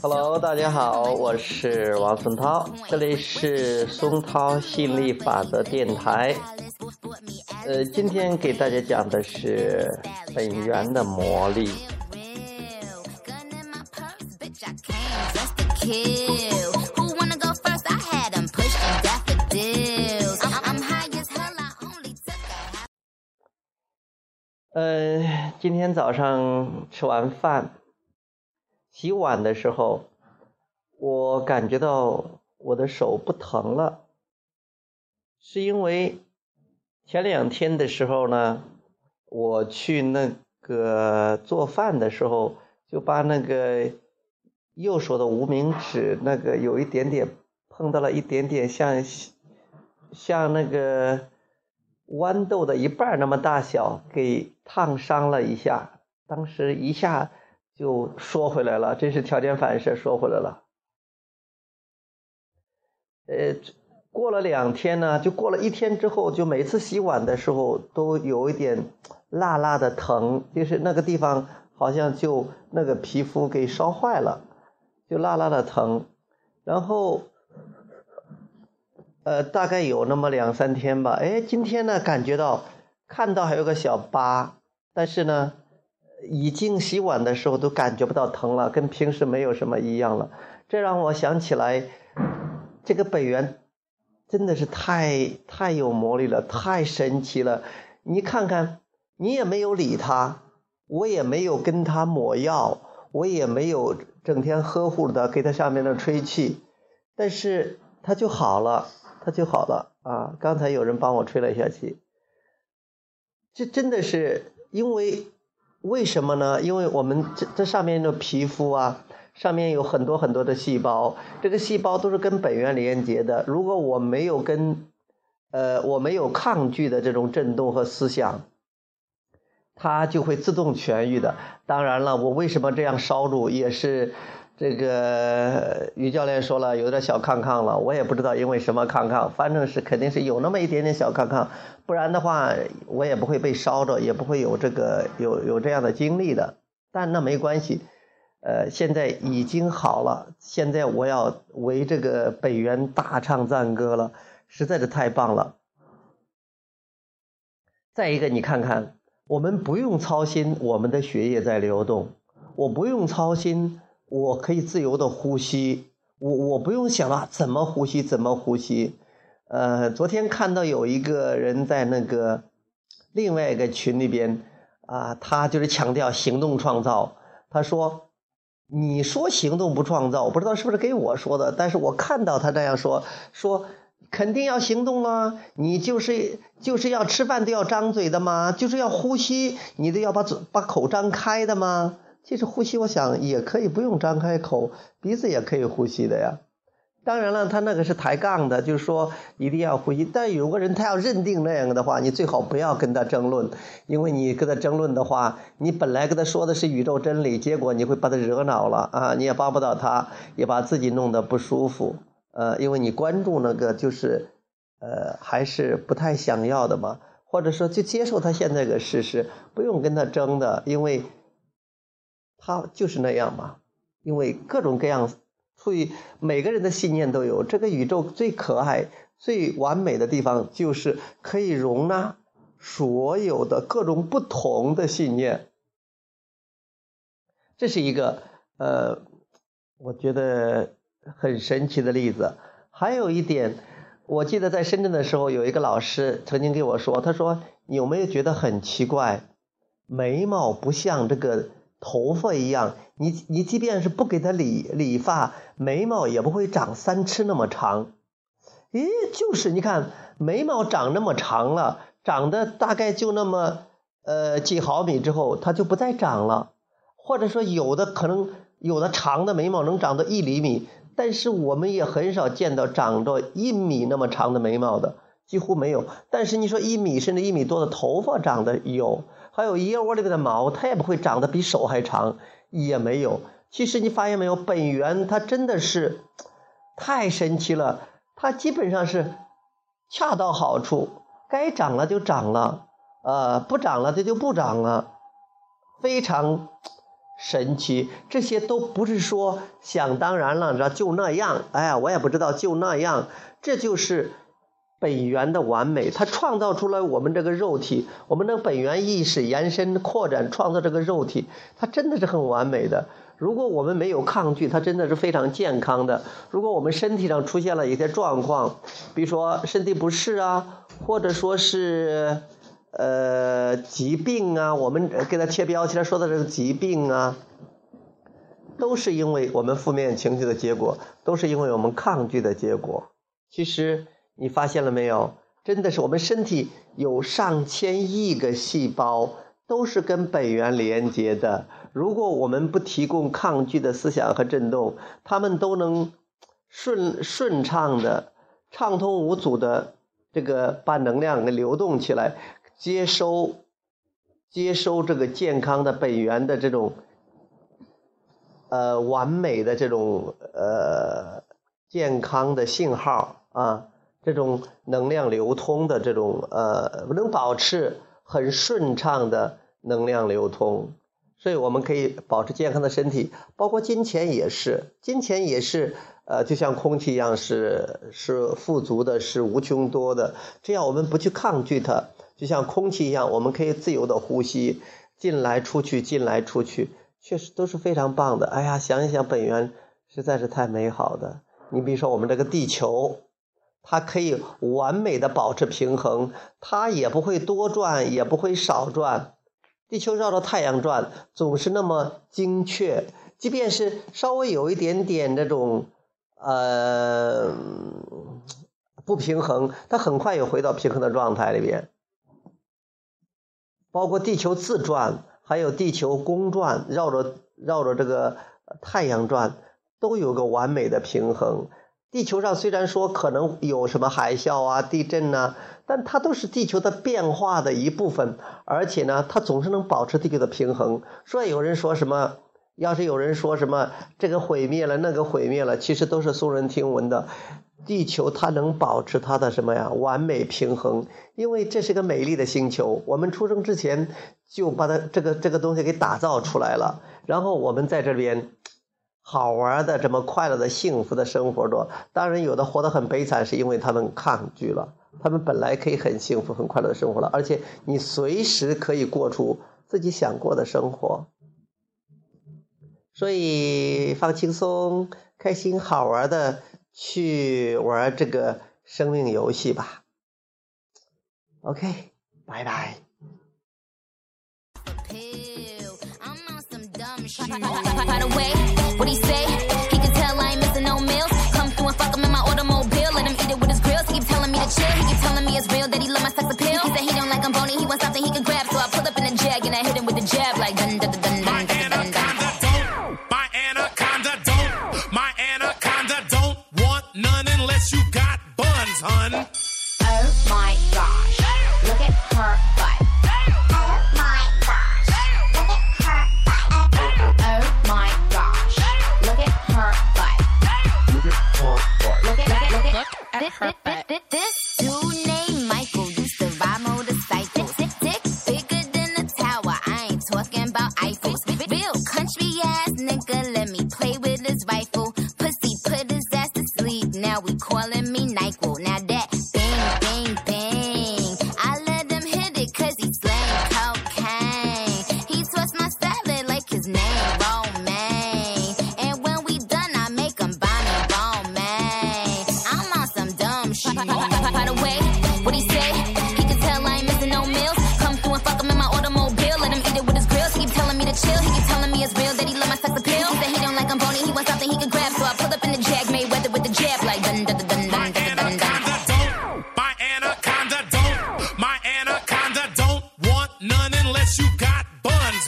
Hello，大家好，我是王松涛，这里是松涛吸引力法则电台。呃，今天给大家讲的是本源的魔力。今天早上吃完饭，洗碗的时候，我感觉到我的手不疼了，是因为前两天的时候呢，我去那个做饭的时候，就把那个右手的无名指那个有一点点碰到了一点点像像那个豌豆的一半那么大小，给烫伤了一下，当时一下就缩回来了，这是条件反射缩回来了。呃，过了两天呢，就过了一天之后，就每次洗碗的时候都有一点辣辣的疼，就是那个地方好像就那个皮肤给烧坏了，就辣辣的疼，然后。呃，大概有那么两三天吧。哎，今天呢，感觉到看到还有个小疤，但是呢，已经洗碗的时候都感觉不到疼了，跟平时没有什么一样了。这让我想起来，这个本源真的是太太有魔力了，太神奇了。你看看，你也没有理他，我也没有跟他抹药，我也没有整天呵护的给他上面那吹气，但是他就好了。就好了啊！刚才有人帮我吹了一下气，这真的是因为为什么呢？因为我们这这上面的皮肤啊，上面有很多很多的细胞，这个细胞都是跟本源连接的。如果我没有跟呃我没有抗拒的这种震动和思想，它就会自动痊愈的。当然了，我为什么这样烧住也是。这个于教练说了，有点小康康了，我也不知道因为什么康康，反正是肯定是有那么一点点小康康，不然的话我也不会被烧着，也不会有这个有有这样的经历的。但那没关系，呃，现在已经好了，现在我要为这个北园大唱赞歌了，实在是太棒了。再一个，你看看，我们不用操心我们的血液在流动，我不用操心。我可以自由的呼吸，我我不用想了怎么呼吸怎么呼吸。呃，昨天看到有一个人在那个另外一个群里边啊，他就是强调行动创造。他说：“你说行动不创造，我不知道是不是给我说的，但是我看到他这样说，说肯定要行动啊。你就是就是要吃饭都要张嘴的吗？就是要呼吸，你都要把嘴把口张开的吗？”其实呼吸，我想也可以不用张开口，鼻子也可以呼吸的呀。当然了，他那个是抬杠的，就是说一定要呼吸。但有个人他要认定那样的话，你最好不要跟他争论，因为你跟他争论的话，你本来跟他说的是宇宙真理，结果你会把他惹恼了啊，你也帮不到他，也把自己弄得不舒服。呃，因为你关注那个就是呃还是不太想要的嘛，或者说就接受他现在个事实，不用跟他争的，因为。他就是那样嘛，因为各种各样，所以每个人的信念都有。这个宇宙最可爱、最完美的地方，就是可以容纳所有的各种不同的信念。这是一个呃，我觉得很神奇的例子。还有一点，我记得在深圳的时候，有一个老师曾经给我说，他说：“你有没有觉得很奇怪？眉毛不像这个。”头发一样，你你即便是不给他理理发，眉毛也不会长三尺那么长。诶，就是你看眉毛长那么长了，长的大概就那么呃几毫米之后，它就不再长了。或者说有的可能有的长的眉毛能长到一厘米，但是我们也很少见到长到一米那么长的眉毛的，几乎没有。但是你说一米甚至一米多的头发长得有。还有腋窝里面的毛，它也不会长得比手还长，也没有。其实你发现没有，本源它真的是太神奇了，它基本上是恰到好处，该长了就长了，呃，不长了它就不长了，非常神奇。这些都不是说想当然了，就那样。哎呀，我也不知道就那样，这就是本源的完美它创造出来我们这个肉体我们的本源意识延伸扩展创造这个肉体它真的是很完美的。如果我们没有抗拒它真的是非常健康的。如果我们身体上出现了一些状况比如说身体不适啊或者说是呃疾病啊我们给它贴标签说的这个疾病啊都是因为我们负面情绪的结果都是因为我们抗拒的结果。其实你发现了没有？真的是我们身体有上千亿个细胞，都是跟本源连接的。如果我们不提供抗拒的思想和震动，他们都能顺顺畅的畅通无阻的这个把能量给流动起来，接收接收这个健康的本源的这种呃完美的这种呃健康的信号啊。这种能量流通的这种呃，能保持很顺畅的能量流通，所以我们可以保持健康的身体。包括金钱也是，金钱也是呃，就像空气一样，是是富足的，是无穷多的。这样我们不去抗拒它，就像空气一样，我们可以自由的呼吸，进来出去，进来出去，确实都是非常棒的。哎呀，想一想本源实在是太美好了。你比如说我们这个地球。它可以完美的保持平衡，它也不会多转，也不会少转。地球绕着太阳转，总是那么精确，即便是稍微有一点点那种呃不平衡，它很快又回到平衡的状态里边。包括地球自转，还有地球公转，绕着绕着这个太阳转，都有个完美的平衡。地球上虽然说可能有什么海啸啊地震呐但它都是地球的变化的一部分而且呢它总是能保持地球的平衡。说有人说什么要是有人说什么这个毁灭了那个毁灭了其实都是耸人听闻的。地球它能保持它的什么呀完美平衡。因为这是个美丽的星球我们出生之前就把它这个这个东西给打造出来了然后我们在这边好玩的，这么快乐的，幸福的生活中，当然有的活得很悲惨，是因为他们抗拒了，他们本来可以很幸福很快乐的生活了，而且你随时可以过出自己想过的生活。所以放轻松，开心好玩的去玩这个生命游戏吧。ok 拜拜。ok。By the way, what he say? He can tell I ain't missing no meals. Come through and fuck him in my automobile. Let him eat it with his grills. He keep telling me to chill. He keep telling me it's real that he love my sex appeal. He said he don't like bony. He wants something he can grab. So I pull up in a jag and I hit him with a jab like dun dun dun dun. My anaconda. My anaconda don't. My anaconda don't want none unless you got buns, hun. Oh my gosh. Look at her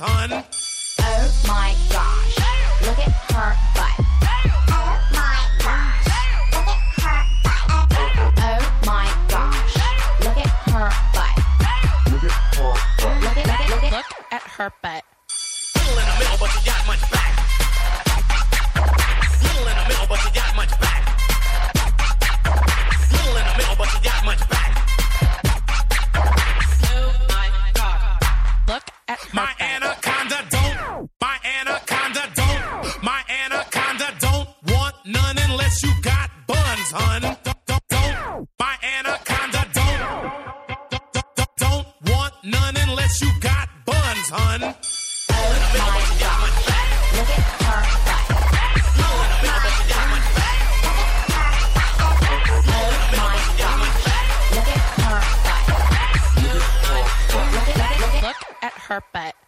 son. Oh my gosh. Look at her her.